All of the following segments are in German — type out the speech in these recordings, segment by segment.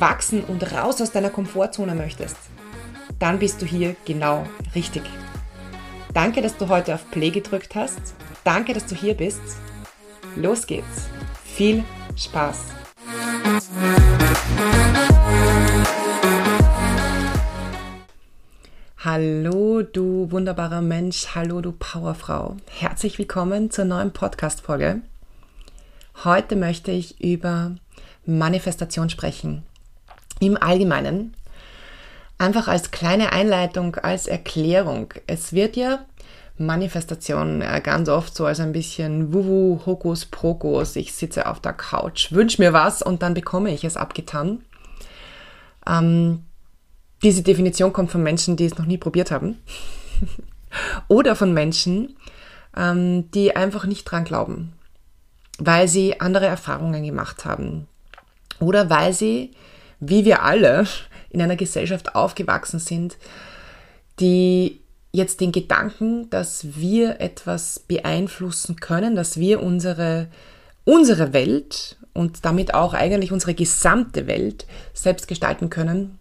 wachsen und raus aus deiner Komfortzone möchtest, dann bist du hier genau richtig. Danke, dass du heute auf Play gedrückt hast. Danke, dass du hier bist. Los geht's. Viel Spaß. Hallo, du wunderbarer Mensch. Hallo, du Powerfrau. Herzlich willkommen zur neuen Podcast-Folge. Heute möchte ich über Manifestation sprechen im Allgemeinen. Einfach als kleine Einleitung, als Erklärung. Es wird ja Manifestation äh, ganz oft so als ein bisschen Wuhu, Hokus, Pokus. Ich sitze auf der Couch, wünsche mir was und dann bekomme ich es abgetan. Ähm, diese Definition kommt von Menschen, die es noch nie probiert haben. Oder von Menschen, ähm, die einfach nicht dran glauben, weil sie andere Erfahrungen gemacht haben. Oder weil sie wie wir alle in einer Gesellschaft aufgewachsen sind, die jetzt den Gedanken, dass wir etwas beeinflussen können, dass wir unsere, unsere Welt und damit auch eigentlich unsere gesamte Welt selbst gestalten können,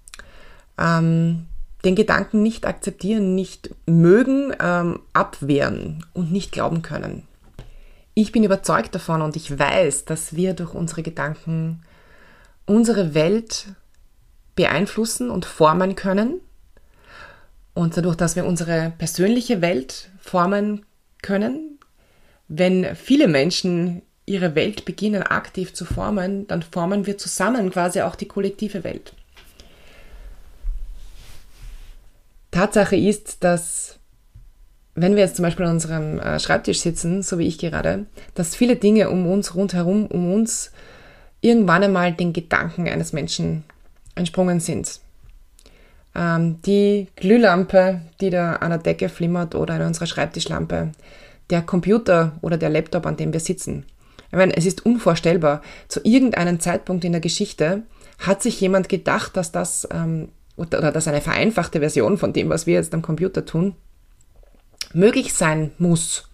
ähm, den Gedanken nicht akzeptieren, nicht mögen, ähm, abwehren und nicht glauben können. Ich bin überzeugt davon und ich weiß, dass wir durch unsere Gedanken unsere Welt beeinflussen und formen können. Und dadurch, dass wir unsere persönliche Welt formen können, wenn viele Menschen ihre Welt beginnen aktiv zu formen, dann formen wir zusammen quasi auch die kollektive Welt. Tatsache ist, dass wenn wir jetzt zum Beispiel an unserem äh, Schreibtisch sitzen, so wie ich gerade, dass viele Dinge um uns rundherum, um uns irgendwann einmal den Gedanken eines Menschen entsprungen sind. Ähm, die Glühlampe, die da an der Decke flimmert oder an unserer Schreibtischlampe, der Computer oder der Laptop, an dem wir sitzen. Ich meine, es ist unvorstellbar. Zu irgendeinem Zeitpunkt in der Geschichte hat sich jemand gedacht, dass das ähm, oder, oder dass eine vereinfachte Version von dem, was wir jetzt am Computer tun, möglich sein muss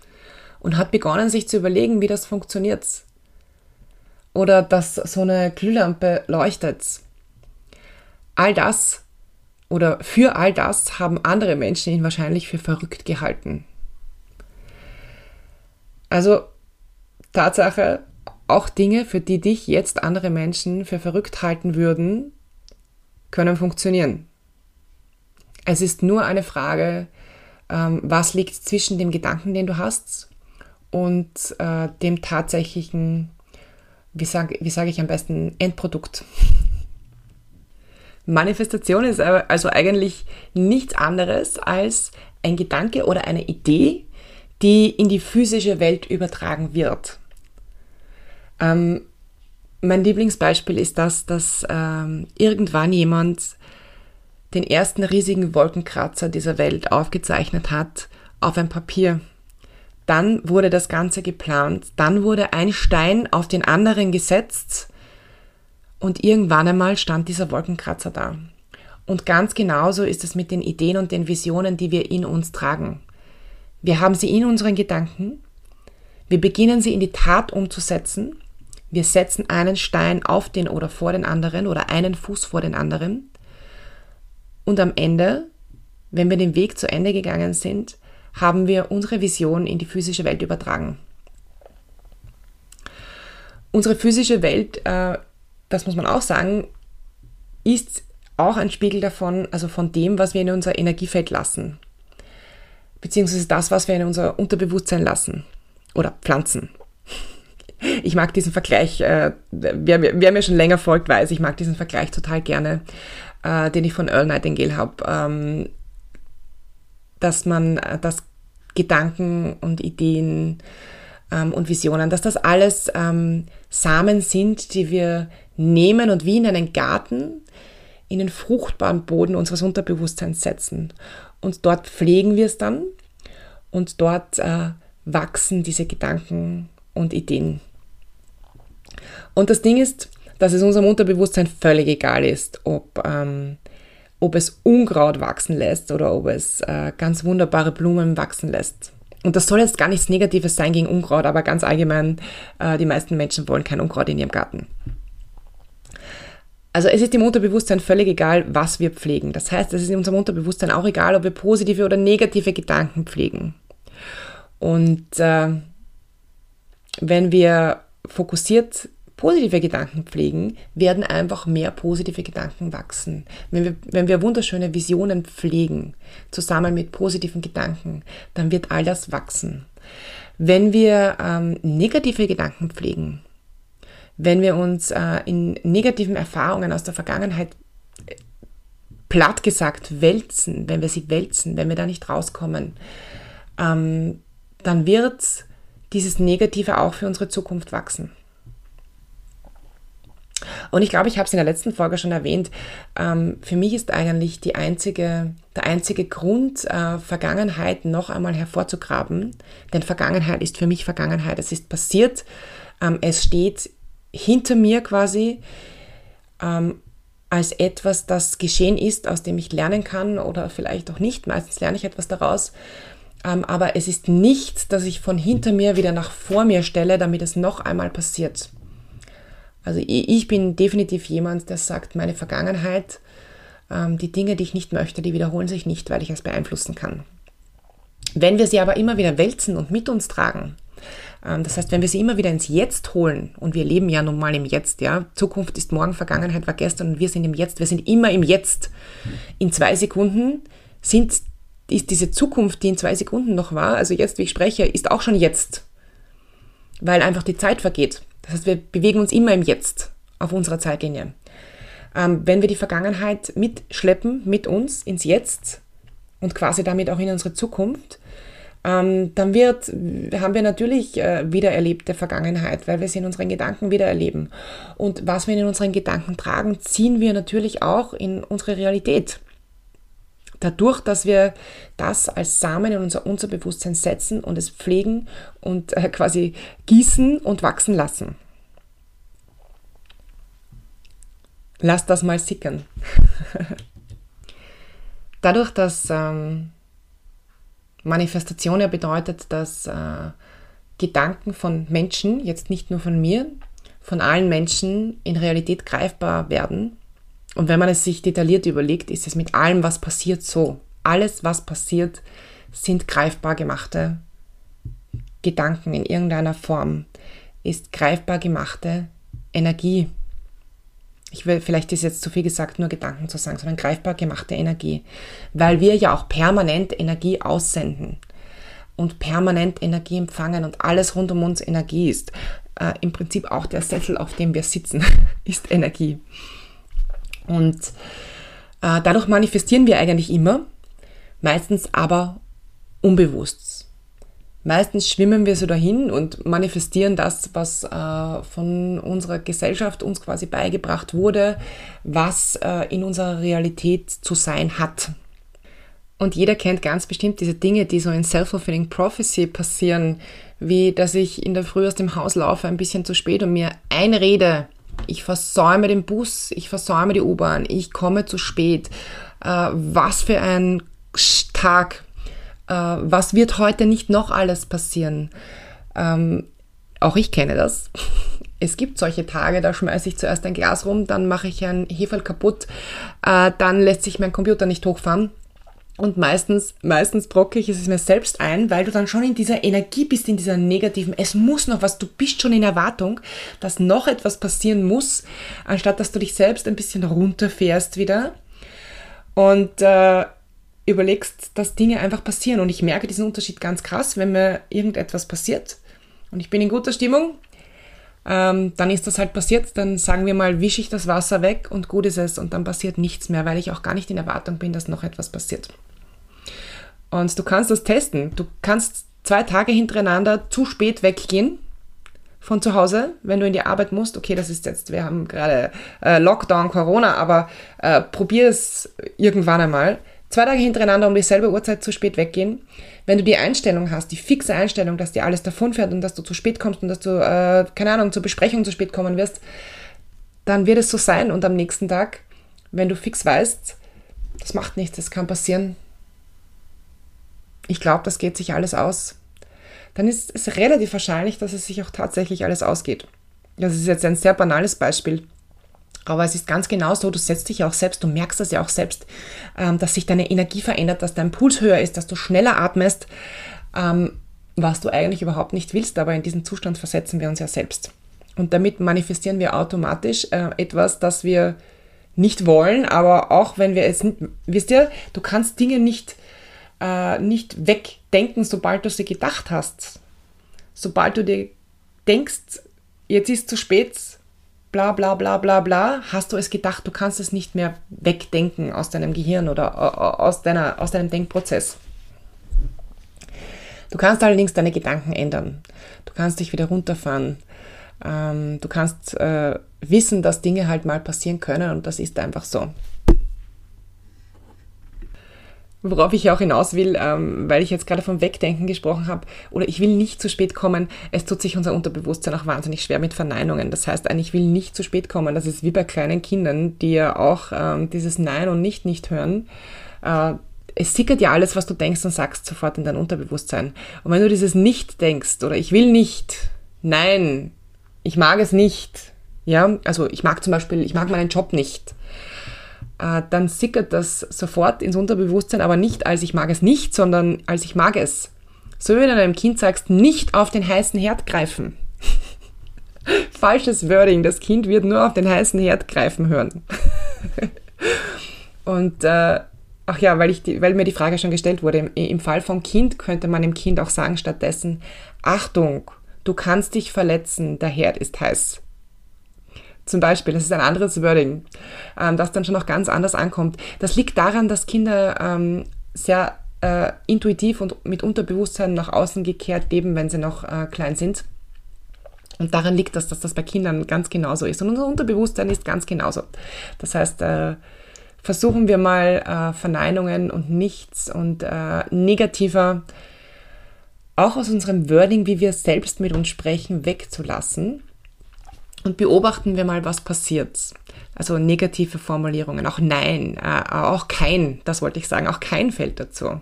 und hat begonnen, sich zu überlegen, wie das funktioniert oder dass so eine Glühlampe leuchtet. All das oder für all das haben andere Menschen ihn wahrscheinlich für verrückt gehalten. Also Tatsache, auch Dinge, für die dich jetzt andere Menschen für verrückt halten würden, können funktionieren. Es ist nur eine Frage, ähm, was liegt zwischen dem Gedanken, den du hast, und äh, dem tatsächlichen wie sage wie sag ich am besten, Endprodukt. Manifestation ist also eigentlich nichts anderes als ein Gedanke oder eine Idee, die in die physische Welt übertragen wird. Ähm, mein Lieblingsbeispiel ist das, dass ähm, irgendwann jemand den ersten riesigen Wolkenkratzer dieser Welt aufgezeichnet hat auf ein Papier dann wurde das Ganze geplant, dann wurde ein Stein auf den anderen gesetzt. Und irgendwann einmal stand dieser Wolkenkratzer da. Und ganz genauso ist es mit den Ideen und den Visionen, die wir in uns tragen. Wir haben sie in unseren Gedanken, wir beginnen sie in die Tat umzusetzen, wir setzen einen Stein auf den oder vor den anderen oder einen Fuß vor den anderen. Und am Ende, wenn wir den Weg zu Ende gegangen sind, haben wir unsere Vision in die physische Welt übertragen. Unsere physische Welt, äh, das muss man auch sagen, ist auch ein Spiegel davon, also von dem, was wir in unser Energiefeld lassen. Beziehungsweise das, was wir in unser Unterbewusstsein lassen. Oder pflanzen. Ich mag diesen Vergleich, äh, wer, wer, mir schon länger folgt, weiß, ich mag diesen Vergleich total gerne, äh, den ich von Earl Nightingale habe. Ähm, dass man, äh, dass Gedanken und Ideen ähm, und Visionen, dass das alles ähm, Samen sind, die wir nehmen und wie in einen Garten in den fruchtbaren Boden unseres Unterbewusstseins setzen. Und dort pflegen wir es dann und dort äh, wachsen diese Gedanken und Ideen. Und das Ding ist, dass es unserem Unterbewusstsein völlig egal ist, ob, ähm, ob es Unkraut wachsen lässt oder ob es äh, ganz wunderbare Blumen wachsen lässt. Und das soll jetzt gar nichts Negatives sein gegen Unkraut, aber ganz allgemein, äh, die meisten Menschen wollen kein Unkraut in ihrem Garten. Also es ist dem Unterbewusstsein völlig egal, was wir pflegen. Das heißt, es ist in unserem Unterbewusstsein auch egal, ob wir positive oder negative Gedanken pflegen. Und äh, wenn wir fokussiert positive Gedanken pflegen, werden einfach mehr positive Gedanken wachsen. Wenn wir, wenn wir wunderschöne Visionen pflegen, zusammen mit positiven Gedanken, dann wird all das wachsen. Wenn wir ähm, negative Gedanken pflegen, wenn wir uns äh, in negativen Erfahrungen aus der Vergangenheit äh, platt gesagt wälzen, wenn wir sie wälzen, wenn wir da nicht rauskommen, ähm, dann wird dieses Negative auch für unsere Zukunft wachsen. Und ich glaube, ich habe es in der letzten Folge schon erwähnt. Ähm, für mich ist eigentlich die einzige, der einzige Grund, äh, Vergangenheit noch einmal hervorzugraben. Denn Vergangenheit ist für mich Vergangenheit. Es ist passiert. Ähm, es steht hinter mir quasi ähm, als etwas, das geschehen ist, aus dem ich lernen kann oder vielleicht auch nicht. Meistens lerne ich etwas daraus. Ähm, aber es ist nicht, dass ich von hinter mir wieder nach vor mir stelle, damit es noch einmal passiert. Also ich bin definitiv jemand, der sagt, meine Vergangenheit, ähm, die Dinge, die ich nicht möchte, die wiederholen sich nicht, weil ich es beeinflussen kann. Wenn wir sie aber immer wieder wälzen und mit uns tragen, ähm, das heißt, wenn wir sie immer wieder ins Jetzt holen, und wir leben ja nun mal im Jetzt, ja, Zukunft ist morgen, Vergangenheit war gestern und wir sind im Jetzt, wir sind immer im Jetzt. In zwei Sekunden sind, ist diese Zukunft, die in zwei Sekunden noch war, also jetzt, wie ich spreche, ist auch schon jetzt, weil einfach die Zeit vergeht. Das heißt, wir bewegen uns immer im Jetzt auf unserer Zeitlinie. Ähm, wenn wir die Vergangenheit mitschleppen mit uns ins Jetzt und quasi damit auch in unsere Zukunft, ähm, dann wird, haben wir natürlich äh, wiedererlebte Vergangenheit, weil wir sie in unseren Gedanken wiedererleben. Und was wir in unseren Gedanken tragen, ziehen wir natürlich auch in unsere Realität. Dadurch, dass wir das als Samen in unser Unterbewusstsein setzen und es pflegen und äh, quasi gießen und wachsen lassen. Lass das mal sickern. Dadurch, dass ähm, Manifestation ja bedeutet, dass äh, Gedanken von Menschen, jetzt nicht nur von mir, von allen Menschen in Realität greifbar werden. Und wenn man es sich detailliert überlegt, ist es mit allem, was passiert, so. Alles, was passiert, sind greifbar gemachte Gedanken in irgendeiner Form, ist greifbar gemachte Energie, ich will, vielleicht ist jetzt zu viel gesagt, nur Gedanken zu sagen, sondern greifbar gemachte Energie, weil wir ja auch permanent Energie aussenden und permanent Energie empfangen und alles rund um uns Energie ist. Äh, Im Prinzip auch der Sessel, auf dem wir sitzen, ist Energie. Und äh, dadurch manifestieren wir eigentlich immer, meistens aber unbewusst. Meistens schwimmen wir so dahin und manifestieren das, was äh, von unserer Gesellschaft uns quasi beigebracht wurde, was äh, in unserer Realität zu sein hat. Und jeder kennt ganz bestimmt diese Dinge, die so in Self-Fulfilling Prophecy passieren, wie dass ich in der Früh aus dem Haus laufe, ein bisschen zu spät und mir einrede, ich versäume den Bus, ich versäume die U-Bahn, ich komme zu spät. Äh, was für ein Tag äh, was wird heute nicht noch alles passieren? Ähm, auch ich kenne das. Es gibt solche Tage, da schmeiße ich zuerst ein Glas rum, dann mache ich ein Hefe kaputt, äh, dann lässt sich mein Computer nicht hochfahren. Und meistens, meistens brocke ich es mir selbst ein, weil du dann schon in dieser Energie bist, in dieser negativen, es muss noch was, du bist schon in Erwartung, dass noch etwas passieren muss, anstatt dass du dich selbst ein bisschen runterfährst wieder. Und äh, überlegst, dass Dinge einfach passieren. Und ich merke diesen Unterschied ganz krass, wenn mir irgendetwas passiert und ich bin in guter Stimmung, ähm, dann ist das halt passiert. Dann sagen wir mal, wische ich das Wasser weg und gut ist es und dann passiert nichts mehr, weil ich auch gar nicht in Erwartung bin, dass noch etwas passiert. Und du kannst das testen. Du kannst zwei Tage hintereinander zu spät weggehen, von zu Hause, wenn du in die Arbeit musst. Okay, das ist jetzt, wir haben gerade äh, Lockdown, Corona, aber äh, probier es irgendwann einmal. Zwei Tage hintereinander um dieselbe Uhrzeit zu spät weggehen. Wenn du die Einstellung hast, die fixe Einstellung, dass dir alles davonfährt und dass du zu spät kommst und dass du, äh, keine Ahnung, zur Besprechung zu spät kommen wirst, dann wird es so sein. Und am nächsten Tag, wenn du fix weißt, das macht nichts, das kann passieren. Ich glaube, das geht sich alles aus dann ist es relativ wahrscheinlich, dass es sich auch tatsächlich alles ausgeht. Das ist jetzt ein sehr banales Beispiel. Aber es ist ganz genau so, du setzt dich ja auch selbst, du merkst das ja auch selbst, ähm, dass sich deine Energie verändert, dass dein Puls höher ist, dass du schneller atmest, ähm, was du eigentlich überhaupt nicht willst, aber in diesen Zustand versetzen wir uns ja selbst. Und damit manifestieren wir automatisch äh, etwas, das wir nicht wollen, aber auch wenn wir es wisst ihr, du kannst Dinge nicht äh, nicht wegdenken, sobald du sie gedacht hast. Sobald du dir denkst, jetzt ist zu spät, bla bla bla bla bla, hast du es gedacht, du kannst es nicht mehr wegdenken aus deinem Gehirn oder aus, deiner, aus deinem Denkprozess. Du kannst allerdings deine Gedanken ändern. Du kannst dich wieder runterfahren. Ähm, du kannst äh, wissen, dass Dinge halt mal passieren können und das ist einfach so worauf ich auch hinaus will, ähm, weil ich jetzt gerade vom Wegdenken gesprochen habe, oder ich will nicht zu spät kommen, es tut sich unser Unterbewusstsein auch wahnsinnig schwer mit Verneinungen. Das heißt, eigentlich will nicht zu spät kommen. Das ist wie bei kleinen Kindern, die ja auch ähm, dieses Nein und Nicht nicht hören. Äh, es sickert ja alles, was du denkst und sagst, sofort in dein Unterbewusstsein. Und wenn du dieses Nicht denkst oder ich will nicht, nein, ich mag es nicht, ja, also ich mag zum Beispiel, ich mag meinen Job nicht, dann sickert das sofort ins Unterbewusstsein, aber nicht als ich mag es nicht, sondern als ich mag es. So wie wenn du einem Kind sagst, nicht auf den heißen Herd greifen. Falsches Wording, das Kind wird nur auf den heißen Herd greifen hören. Und äh, ach ja, weil, ich die, weil mir die Frage schon gestellt wurde, im, im Fall vom Kind könnte man dem Kind auch sagen stattdessen, Achtung, du kannst dich verletzen, der Herd ist heiß. Zum Beispiel, das ist ein anderes Wording, ähm, das dann schon noch ganz anders ankommt. Das liegt daran, dass Kinder ähm, sehr äh, intuitiv und mit Unterbewusstsein nach außen gekehrt leben, wenn sie noch äh, klein sind. Und daran liegt das, dass das bei Kindern ganz genauso ist. Und unser Unterbewusstsein ist ganz genauso. Das heißt, äh, versuchen wir mal äh, Verneinungen und nichts und äh, negativer auch aus unserem Wording, wie wir selbst mit uns sprechen, wegzulassen und beobachten wir mal, was passiert. Also negative Formulierungen, auch Nein, äh, auch kein, das wollte ich sagen, auch kein fällt dazu.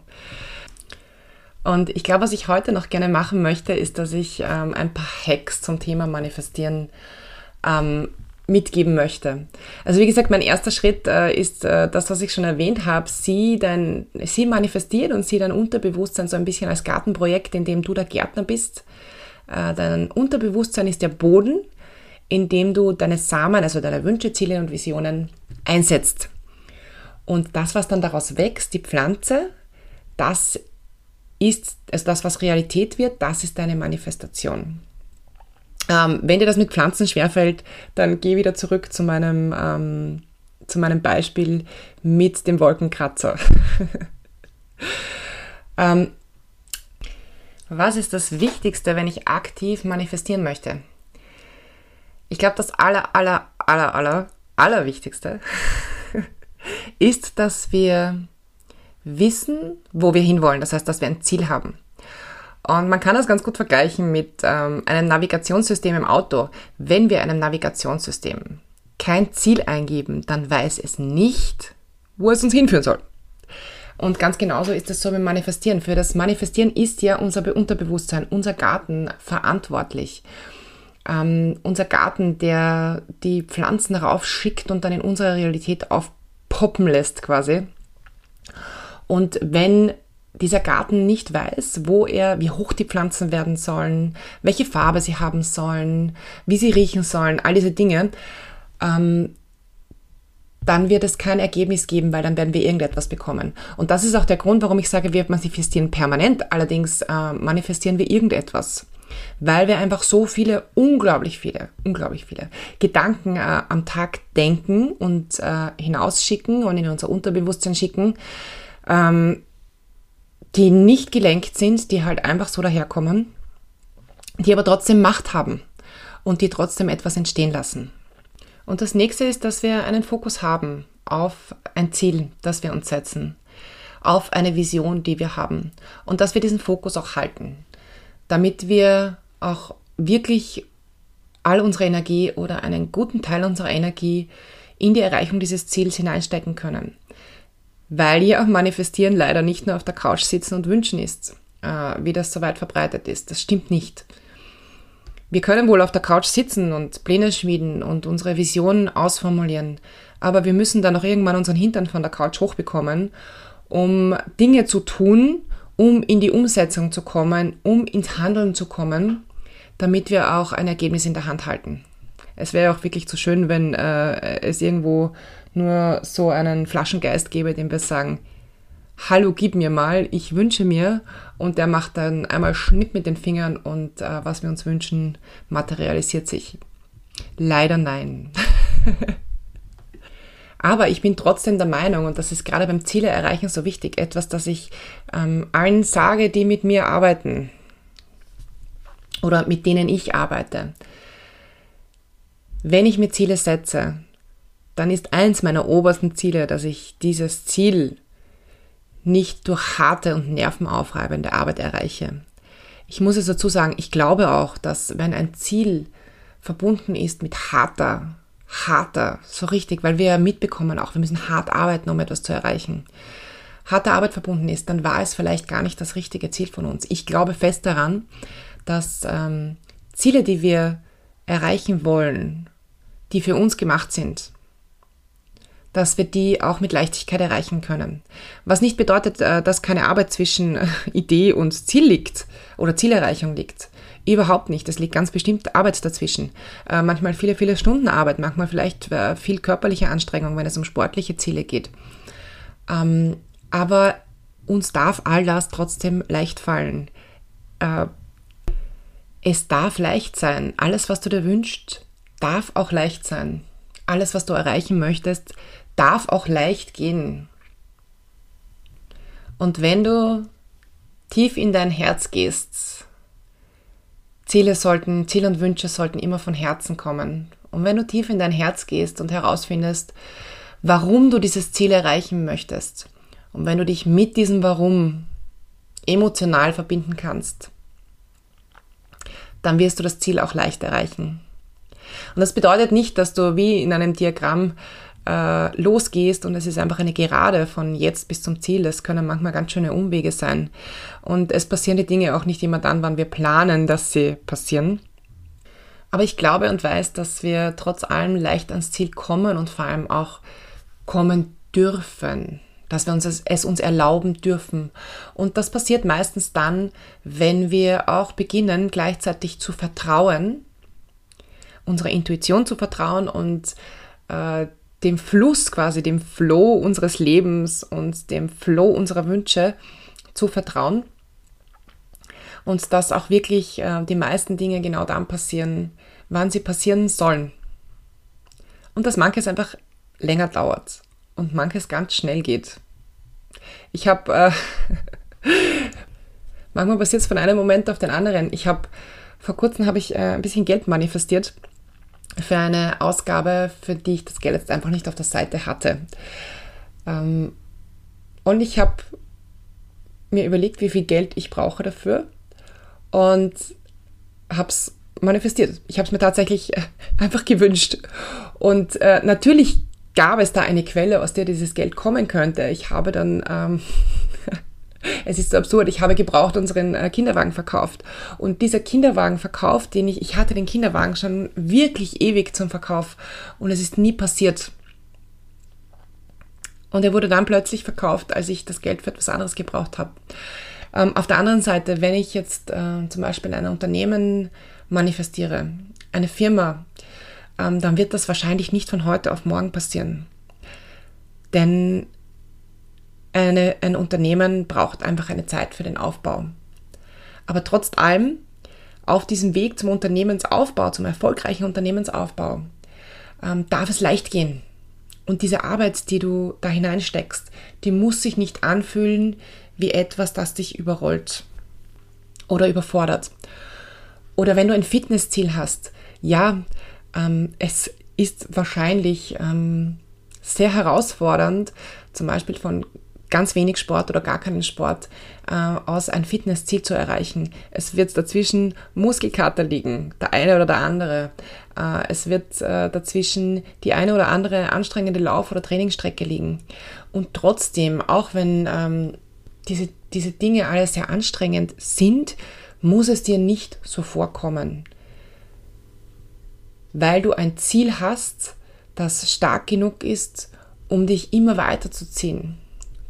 Und ich glaube, was ich heute noch gerne machen möchte, ist, dass ich ähm, ein paar Hacks zum Thema Manifestieren ähm, mitgeben möchte. Also wie gesagt, mein erster Schritt äh, ist äh, das, was ich schon erwähnt habe. Sie, dein, sie manifestiert und sie dein Unterbewusstsein so ein bisschen als Gartenprojekt, in dem du der Gärtner bist. Äh, dein Unterbewusstsein ist der Boden, indem du deine Samen, also deine Wünsche, Ziele und Visionen einsetzt. Und das, was dann daraus wächst, die Pflanze, das ist, also das, was Realität wird, das ist deine Manifestation. Ähm, wenn dir das mit Pflanzen schwerfällt, dann geh wieder zurück zu meinem, ähm, zu meinem Beispiel mit dem Wolkenkratzer. ähm, was ist das Wichtigste, wenn ich aktiv manifestieren möchte? Ich glaube, das aller, aller, aller, aller, allerwichtigste ist, dass wir wissen, wo wir hinwollen. Das heißt, dass wir ein Ziel haben. Und man kann das ganz gut vergleichen mit ähm, einem Navigationssystem im Auto. Wenn wir einem Navigationssystem kein Ziel eingeben, dann weiß es nicht, wo es uns hinführen soll. Und ganz genauso ist es so mit Manifestieren. Für das Manifestieren ist ja unser Unterbewusstsein, unser Garten verantwortlich ähm, unser Garten, der die Pflanzen raufschickt und dann in unserer Realität aufpoppen lässt quasi. Und wenn dieser Garten nicht weiß, wo er, wie hoch die Pflanzen werden sollen, welche Farbe sie haben sollen, wie sie riechen sollen, all diese Dinge, ähm, dann wird es kein Ergebnis geben, weil dann werden wir irgendetwas bekommen. Und das ist auch der Grund, warum ich sage, wir manifestieren permanent, allerdings äh, manifestieren wir irgendetwas weil wir einfach so viele, unglaublich viele, unglaublich viele Gedanken äh, am Tag denken und äh, hinausschicken und in unser Unterbewusstsein schicken, ähm, die nicht gelenkt sind, die halt einfach so daherkommen, die aber trotzdem Macht haben. und die trotzdem etwas entstehen lassen. Und das nächste ist, dass wir einen Fokus haben auf ein Ziel, das wir uns setzen, auf eine Vision, die wir haben und dass wir diesen Fokus auch halten, damit wir auch wirklich all unsere Energie oder einen guten Teil unserer Energie in die Erreichung dieses Ziels hineinstecken können. Weil ja Manifestieren leider nicht nur auf der Couch sitzen und wünschen ist, äh, wie das so weit verbreitet ist. Das stimmt nicht. Wir können wohl auf der Couch sitzen und Pläne schmieden und unsere Visionen ausformulieren, aber wir müssen dann auch irgendwann unseren Hintern von der Couch hochbekommen, um Dinge zu tun, um in die Umsetzung zu kommen, um ins Handeln zu kommen, damit wir auch ein Ergebnis in der Hand halten. Es wäre auch wirklich zu schön, wenn äh, es irgendwo nur so einen Flaschengeist gäbe, dem wir sagen, hallo, gib mir mal, ich wünsche mir. Und der macht dann einmal Schnipp mit den Fingern und äh, was wir uns wünschen, materialisiert sich. Leider nein. Aber ich bin trotzdem der Meinung, und das ist gerade beim Ziele erreichen so wichtig, etwas, das ich ähm, allen sage, die mit mir arbeiten oder mit denen ich arbeite. Wenn ich mir Ziele setze, dann ist eins meiner obersten Ziele, dass ich dieses Ziel nicht durch harte und nervenaufreibende Arbeit erreiche. Ich muss es dazu sagen, ich glaube auch, dass wenn ein Ziel verbunden ist mit harter, harter, so richtig, weil wir mitbekommen auch, wir müssen hart arbeiten, um etwas zu erreichen, harte Arbeit verbunden ist, dann war es vielleicht gar nicht das richtige Ziel von uns. Ich glaube fest daran, dass ähm, Ziele, die wir erreichen wollen, die für uns gemacht sind, dass wir die auch mit Leichtigkeit erreichen können. Was nicht bedeutet, äh, dass keine Arbeit zwischen Idee und Ziel liegt oder Zielerreichung liegt. Überhaupt nicht. Es liegt ganz bestimmt Arbeit dazwischen. Äh, manchmal viele, viele Stunden Arbeit, manchmal vielleicht viel körperliche Anstrengung, wenn es um sportliche Ziele geht. Ähm, aber uns darf all das trotzdem leicht fallen. Es darf leicht sein. Alles, was du dir wünschst, darf auch leicht sein. Alles, was du erreichen möchtest, darf auch leicht gehen. Und wenn du tief in dein Herz gehst, Ziele sollten, Ziele und Wünsche sollten immer von Herzen kommen. Und wenn du tief in dein Herz gehst und herausfindest, warum du dieses Ziel erreichen möchtest, und wenn du dich mit diesem Warum emotional verbinden kannst, dann wirst du das Ziel auch leicht erreichen. Und das bedeutet nicht, dass du wie in einem Diagramm äh, losgehst und es ist einfach eine Gerade von jetzt bis zum Ziel. Es können manchmal ganz schöne Umwege sein. Und es passieren die Dinge auch nicht immer dann, wann wir planen, dass sie passieren. Aber ich glaube und weiß, dass wir trotz allem leicht ans Ziel kommen und vor allem auch kommen dürfen dass wir uns es, es, uns erlauben dürfen. Und das passiert meistens dann, wenn wir auch beginnen, gleichzeitig zu vertrauen, unserer Intuition zu vertrauen und äh, dem Fluss quasi, dem Flow unseres Lebens und dem Flow unserer Wünsche zu vertrauen. Und dass auch wirklich äh, die meisten Dinge genau dann passieren, wann sie passieren sollen. Und dass manches einfach länger dauert und manches ganz schnell geht. Ich habe, äh, manchmal passiert es von einem Moment auf den anderen. Ich habe, vor kurzem habe ich äh, ein bisschen Geld manifestiert für eine Ausgabe, für die ich das Geld jetzt einfach nicht auf der Seite hatte. Ähm, und ich habe mir überlegt, wie viel Geld ich brauche dafür und habe es manifestiert. Ich habe es mir tatsächlich äh, einfach gewünscht. Und äh, natürlich gab es da eine Quelle, aus der dieses Geld kommen könnte. Ich habe dann ähm, es ist so absurd, ich habe gebraucht unseren äh, Kinderwagen verkauft. Und dieser Kinderwagenverkauf, den ich, ich hatte den Kinderwagen schon wirklich ewig zum Verkauf und es ist nie passiert. Und er wurde dann plötzlich verkauft, als ich das Geld für etwas anderes gebraucht habe. Ähm, auf der anderen Seite, wenn ich jetzt äh, zum Beispiel ein Unternehmen manifestiere, eine Firma, ähm, dann wird das wahrscheinlich nicht von heute auf morgen passieren. Denn eine, ein Unternehmen braucht einfach eine Zeit für den Aufbau. Aber trotz allem, auf diesem Weg zum Unternehmensaufbau, zum erfolgreichen Unternehmensaufbau, ähm, darf es leicht gehen. Und diese Arbeit, die du da hineinsteckst, die muss sich nicht anfühlen wie etwas, das dich überrollt oder überfordert. Oder wenn du ein Fitnessziel hast, ja, ähm, es ist wahrscheinlich ähm, sehr herausfordernd, zum Beispiel von ganz wenig Sport oder gar keinen Sport äh, aus ein Fitnessziel zu erreichen. Es wird dazwischen Muskelkater liegen, der eine oder der andere. Äh, es wird äh, dazwischen die eine oder andere anstrengende Lauf- oder Trainingsstrecke liegen. Und trotzdem, auch wenn ähm, diese, diese Dinge alle sehr anstrengend sind, muss es dir nicht so vorkommen. Weil du ein Ziel hast, das stark genug ist, um dich immer weiterzuziehen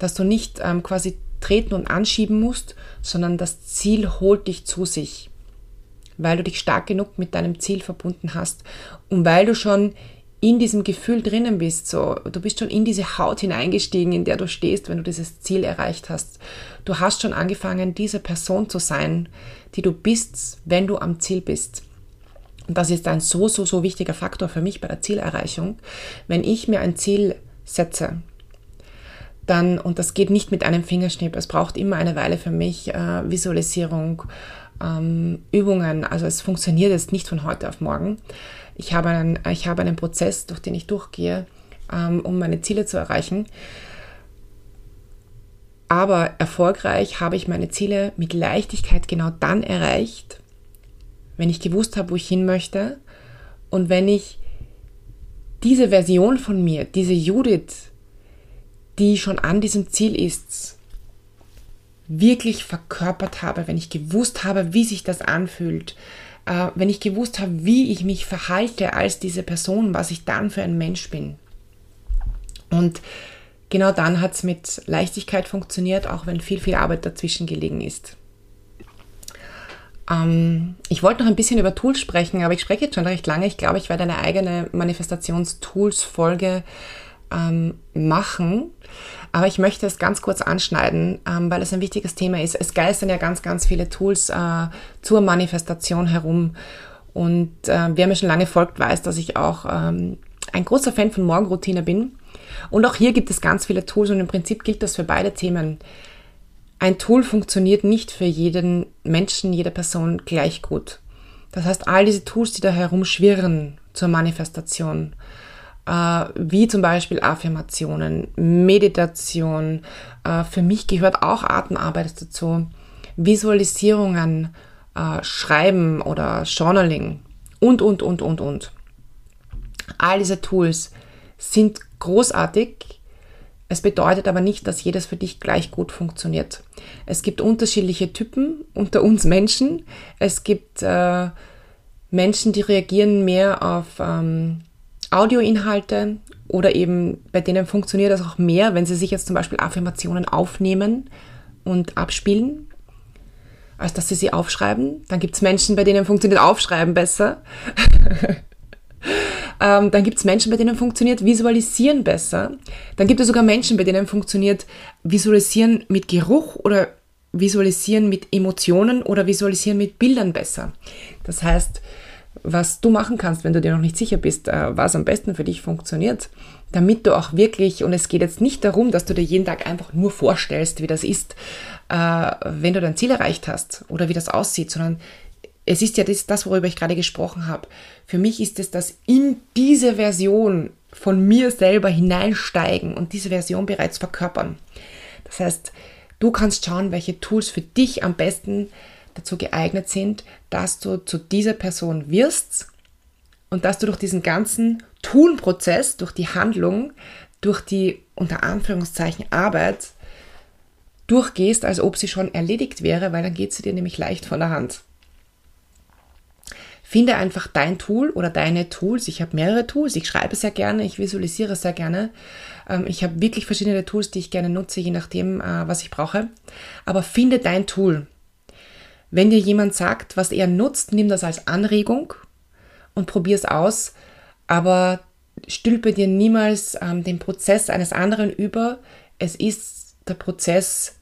dass du nicht ähm, quasi treten und anschieben musst, sondern das Ziel holt dich zu sich, weil du dich stark genug mit deinem Ziel verbunden hast und weil du schon in diesem Gefühl drinnen bist, so du bist schon in diese Haut hineingestiegen, in der du stehst, wenn du dieses Ziel erreicht hast. Du hast schon angefangen, diese Person zu sein, die du bist, wenn du am Ziel bist. Und das ist ein so, so, so wichtiger Faktor für mich bei der Zielerreichung. Wenn ich mir ein Ziel setze, dann, und das geht nicht mit einem Fingerschnipp, es braucht immer eine Weile für mich, äh, Visualisierung, ähm, Übungen, also es funktioniert jetzt nicht von heute auf morgen. Ich habe einen, ich habe einen Prozess, durch den ich durchgehe, ähm, um meine Ziele zu erreichen. Aber erfolgreich habe ich meine Ziele mit Leichtigkeit genau dann erreicht, wenn ich gewusst habe, wo ich hin möchte und wenn ich diese Version von mir, diese Judith, die schon an diesem Ziel ist, wirklich verkörpert habe, wenn ich gewusst habe, wie sich das anfühlt, äh, wenn ich gewusst habe, wie ich mich verhalte als diese Person, was ich dann für ein Mensch bin. Und genau dann hat es mit Leichtigkeit funktioniert, auch wenn viel, viel Arbeit dazwischen gelegen ist. Ähm, ich wollte noch ein bisschen über Tools sprechen, aber ich spreche jetzt schon recht lange. Ich glaube, ich werde eine eigene Manifestations-Tools-Folge ähm, machen. Aber ich möchte es ganz kurz anschneiden, ähm, weil es ein wichtiges Thema ist. Es geistern ja ganz, ganz viele Tools äh, zur Manifestation herum. Und äh, wer mir schon lange folgt, weiß, dass ich auch ähm, ein großer Fan von Morgenroutine bin. Und auch hier gibt es ganz viele Tools und im Prinzip gilt das für beide Themen. Ein Tool funktioniert nicht für jeden Menschen, jede Person gleich gut. Das heißt, all diese Tools, die da herumschwirren zur Manifestation, wie zum Beispiel Affirmationen, Meditation. Äh, für mich gehört auch Atemarbeit dazu. Visualisierungen, äh, Schreiben oder Journaling und, und, und, und, und. All diese Tools sind großartig. Es bedeutet aber nicht, dass jedes für dich gleich gut funktioniert. Es gibt unterschiedliche Typen unter uns Menschen. Es gibt äh, Menschen, die reagieren mehr auf ähm, Audioinhalte oder eben bei denen funktioniert das auch mehr, wenn sie sich jetzt zum Beispiel Affirmationen aufnehmen und abspielen, als dass sie sie aufschreiben. Dann gibt es Menschen, bei denen funktioniert Aufschreiben besser. ähm, dann gibt es Menschen, bei denen funktioniert Visualisieren besser. Dann gibt es sogar Menschen, bei denen funktioniert Visualisieren mit Geruch oder Visualisieren mit Emotionen oder Visualisieren mit Bildern besser. Das heißt, was du machen kannst, wenn du dir noch nicht sicher bist, äh, was am besten für dich funktioniert, damit du auch wirklich, und es geht jetzt nicht darum, dass du dir jeden Tag einfach nur vorstellst, wie das ist, äh, wenn du dein Ziel erreicht hast oder wie das aussieht, sondern es ist ja das, das worüber ich gerade gesprochen habe. Für mich ist es das in diese Version von mir selber hineinsteigen und diese Version bereits verkörpern. Das heißt, du kannst schauen, welche Tools für dich am besten dazu geeignet sind, dass du zu dieser Person wirst und dass du durch diesen ganzen Tun-Prozess, durch die Handlung, durch die unter Anführungszeichen Arbeit durchgehst, als ob sie schon erledigt wäre, weil dann geht sie dir nämlich leicht von der Hand. Finde einfach dein Tool oder deine Tools. Ich habe mehrere Tools. Ich schreibe sehr gerne, ich visualisiere sehr gerne. Ähm, ich habe wirklich verschiedene Tools, die ich gerne nutze, je nachdem, äh, was ich brauche. Aber finde dein Tool. Wenn dir jemand sagt, was er nutzt, nimm das als Anregung und probier es aus, aber stülpe dir niemals ähm, den Prozess eines anderen über. Es ist der Prozess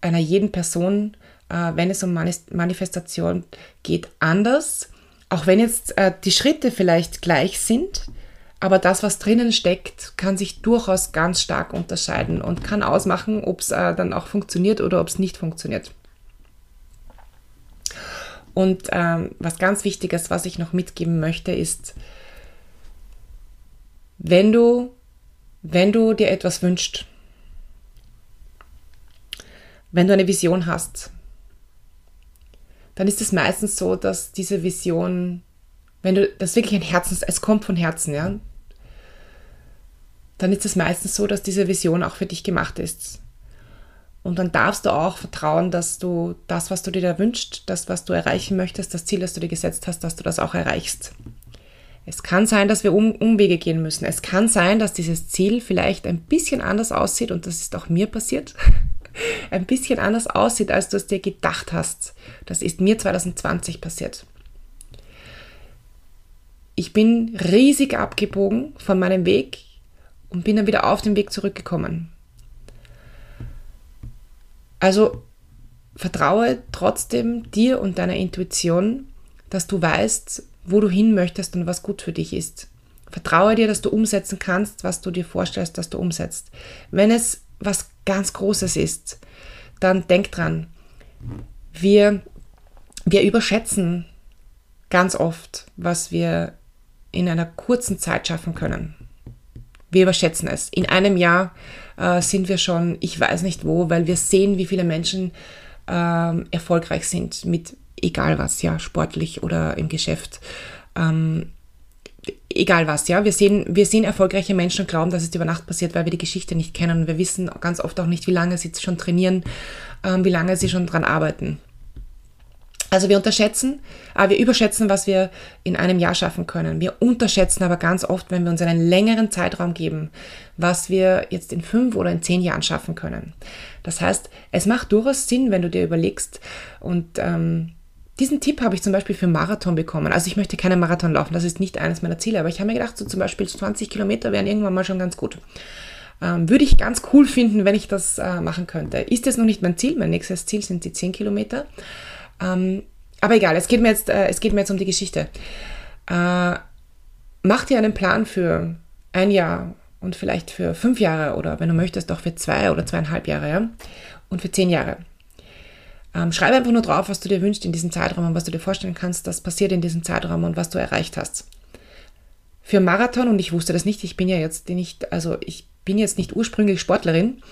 einer jeden Person, äh, wenn es um Manifestation geht, anders. Auch wenn jetzt äh, die Schritte vielleicht gleich sind, aber das, was drinnen steckt, kann sich durchaus ganz stark unterscheiden und kann ausmachen, ob es äh, dann auch funktioniert oder ob es nicht funktioniert. Und ähm, was ganz Wichtiges, was ich noch mitgeben möchte, ist, wenn du, wenn du dir etwas wünschst, wenn du eine Vision hast, dann ist es meistens so, dass diese Vision, wenn du das wirklich ein Herzen, es kommt von Herzen, ja, dann ist es meistens so, dass diese Vision auch für dich gemacht ist. Und dann darfst du auch vertrauen, dass du das, was du dir da wünschst, das, was du erreichen möchtest, das Ziel, das du dir gesetzt hast, dass du das auch erreichst. Es kann sein, dass wir um, Umwege gehen müssen. Es kann sein, dass dieses Ziel vielleicht ein bisschen anders aussieht und das ist auch mir passiert. ein bisschen anders aussieht, als du es dir gedacht hast. Das ist mir 2020 passiert. Ich bin riesig abgebogen von meinem Weg und bin dann wieder auf den Weg zurückgekommen. Also vertraue trotzdem dir und deiner Intuition, dass du weißt, wo du hin möchtest und was gut für dich ist. Vertraue dir, dass du umsetzen kannst, was du dir vorstellst, dass du umsetzt. Wenn es was ganz Großes ist, dann denk dran, wir, wir überschätzen ganz oft, was wir in einer kurzen Zeit schaffen können. Wir überschätzen es. In einem Jahr äh, sind wir schon, ich weiß nicht wo, weil wir sehen, wie viele Menschen äh, erfolgreich sind mit egal was, ja, sportlich oder im Geschäft. Ähm, egal was, ja. Wir sehen, wir sehen erfolgreiche Menschen und glauben, dass es über Nacht passiert, weil wir die Geschichte nicht kennen. Wir wissen ganz oft auch nicht, wie lange sie schon trainieren, ähm, wie lange sie schon dran arbeiten. Also wir unterschätzen, äh, wir überschätzen, was wir in einem Jahr schaffen können. Wir unterschätzen aber ganz oft, wenn wir uns einen längeren Zeitraum geben, was wir jetzt in fünf oder in zehn Jahren schaffen können. Das heißt, es macht durchaus Sinn, wenn du dir überlegst und ähm, diesen Tipp habe ich zum Beispiel für Marathon bekommen. Also ich möchte keinen Marathon laufen, das ist nicht eines meiner Ziele, aber ich habe mir gedacht, so zum Beispiel 20 Kilometer wären irgendwann mal schon ganz gut. Ähm, würde ich ganz cool finden, wenn ich das äh, machen könnte. Ist jetzt noch nicht mein Ziel, mein nächstes Ziel sind die 10 Kilometer. Ähm, aber egal, es geht mir jetzt, äh, es geht mir jetzt um die Geschichte. Äh, mach dir einen Plan für ein Jahr und vielleicht für fünf Jahre oder wenn du möchtest, auch für zwei oder zweieinhalb Jahre ja? und für zehn Jahre. Ähm, schreibe einfach nur drauf, was du dir wünschst in diesem Zeitraum und was du dir vorstellen kannst, das passiert in diesem Zeitraum und was du erreicht hast. Für Marathon, und ich wusste das nicht, ich bin ja jetzt nicht, also ich bin jetzt nicht ursprünglich Sportlerin,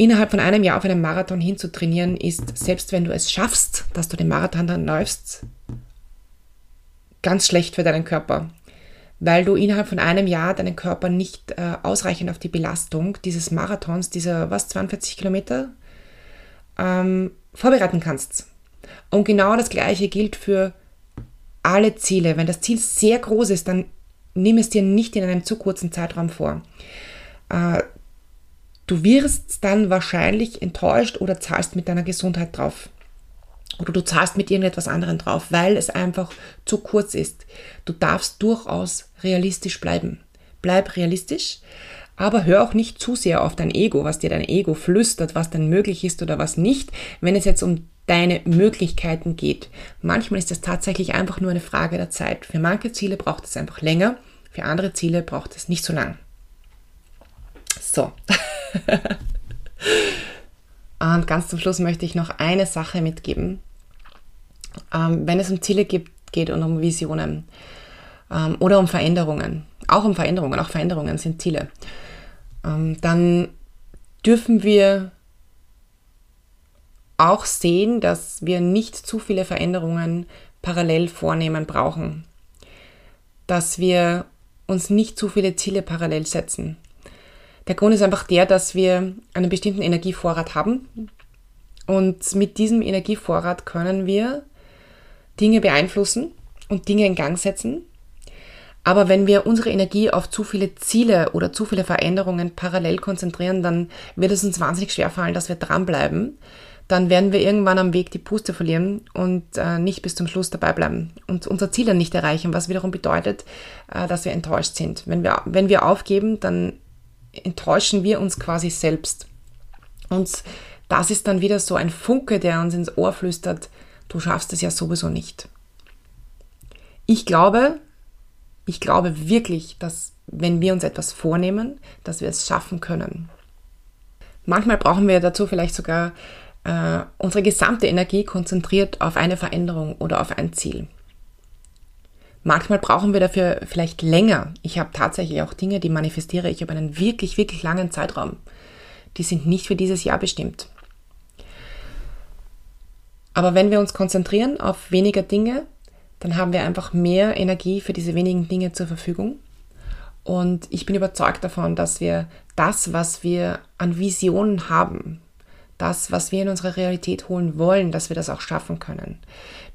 innerhalb von einem Jahr auf einem Marathon hinzutrainieren, ist, selbst wenn du es schaffst, dass du den Marathon dann läufst, ganz schlecht für deinen Körper. Weil du innerhalb von einem Jahr deinen Körper nicht äh, ausreichend auf die Belastung dieses Marathons, dieser, was, 42 Kilometer, ähm, vorbereiten kannst. Und genau das Gleiche gilt für alle Ziele. Wenn das Ziel sehr groß ist, dann nimm es dir nicht in einem zu kurzen Zeitraum vor. Äh, du wirst dann wahrscheinlich enttäuscht oder zahlst mit deiner Gesundheit drauf. Oder du zahlst mit irgendetwas anderem drauf, weil es einfach zu kurz ist. Du darfst durchaus realistisch bleiben. Bleib realistisch, aber hör auch nicht zu sehr auf dein Ego, was dir dein Ego flüstert, was denn möglich ist oder was nicht, wenn es jetzt um deine Möglichkeiten geht. Manchmal ist es tatsächlich einfach nur eine Frage der Zeit. Für manche Ziele braucht es einfach länger, für andere Ziele braucht es nicht so lang. So. und ganz zum Schluss möchte ich noch eine Sache mitgeben. Ähm, wenn es um Ziele gibt, geht und um Visionen ähm, oder um Veränderungen, auch um Veränderungen, auch Veränderungen sind Ziele ähm, dann dürfen wir auch sehen, dass wir nicht zu viele Veränderungen parallel vornehmen brauchen. Dass wir uns nicht zu viele Ziele parallel setzen. Der Grund ist einfach der, dass wir einen bestimmten Energievorrat haben. Und mit diesem Energievorrat können wir Dinge beeinflussen und Dinge in Gang setzen, aber wenn wir unsere Energie auf zu viele Ziele oder zu viele Veränderungen parallel konzentrieren, dann wird es uns wahnsinnig schwer fallen, dass wir dranbleiben. Dann werden wir irgendwann am Weg die Puste verlieren und äh, nicht bis zum Schluss dabei bleiben und unser Ziel dann nicht erreichen, was wiederum bedeutet, äh, dass wir enttäuscht sind. Wenn wir, wenn wir aufgeben, dann enttäuschen wir uns quasi selbst. Und das ist dann wieder so ein Funke, der uns ins Ohr flüstert, du schaffst es ja sowieso nicht. Ich glaube, ich glaube wirklich, dass wenn wir uns etwas vornehmen, dass wir es schaffen können. Manchmal brauchen wir dazu vielleicht sogar äh, unsere gesamte Energie konzentriert auf eine Veränderung oder auf ein Ziel. Manchmal brauchen wir dafür vielleicht länger. Ich habe tatsächlich auch Dinge, die manifestiere ich über einen wirklich, wirklich langen Zeitraum. Die sind nicht für dieses Jahr bestimmt. Aber wenn wir uns konzentrieren auf weniger Dinge, dann haben wir einfach mehr Energie für diese wenigen Dinge zur Verfügung. Und ich bin überzeugt davon, dass wir das, was wir an Visionen haben, das, was wir in unsere Realität holen wollen, dass wir das auch schaffen können.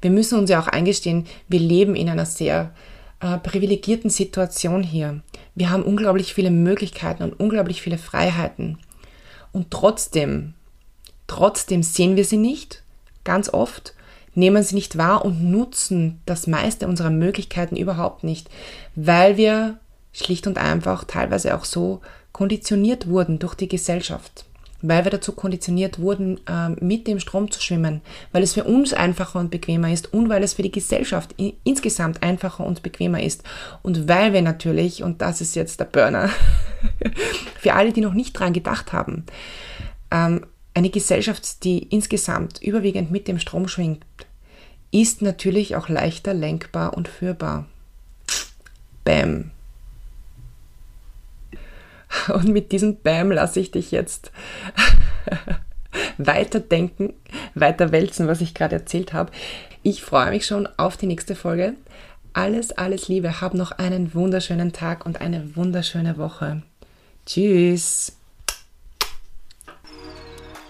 Wir müssen uns ja auch eingestehen, wir leben in einer sehr äh, privilegierten Situation hier. Wir haben unglaublich viele Möglichkeiten und unglaublich viele Freiheiten. Und trotzdem, trotzdem sehen wir sie nicht, ganz oft, nehmen sie nicht wahr und nutzen das meiste unserer Möglichkeiten überhaupt nicht, weil wir schlicht und einfach teilweise auch so konditioniert wurden durch die Gesellschaft weil wir dazu konditioniert wurden, äh, mit dem Strom zu schwimmen, weil es für uns einfacher und bequemer ist und weil es für die Gesellschaft insgesamt einfacher und bequemer ist. Und weil wir natürlich, und das ist jetzt der Burner, für alle, die noch nicht dran gedacht haben, ähm, eine Gesellschaft, die insgesamt überwiegend mit dem Strom schwingt, ist natürlich auch leichter lenkbar und führbar. Bam. Und mit diesem Bam lasse ich dich jetzt weiterdenken, weiter wälzen, was ich gerade erzählt habe. Ich freue mich schon auf die nächste Folge. Alles, alles Liebe. Hab noch einen wunderschönen Tag und eine wunderschöne Woche. Tschüss.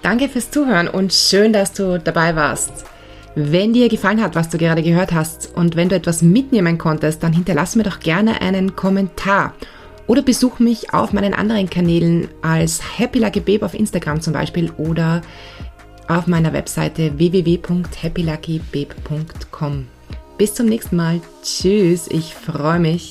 Danke fürs Zuhören und schön, dass du dabei warst. Wenn dir gefallen hat, was du gerade gehört hast und wenn du etwas mitnehmen konntest, dann hinterlass mir doch gerne einen Kommentar oder besuch mich auf meinen anderen Kanälen als Happy Lucky Babe auf Instagram zum Beispiel oder auf meiner Webseite www.happyluckybabe.com. Bis zum nächsten Mal. Tschüss, ich freue mich.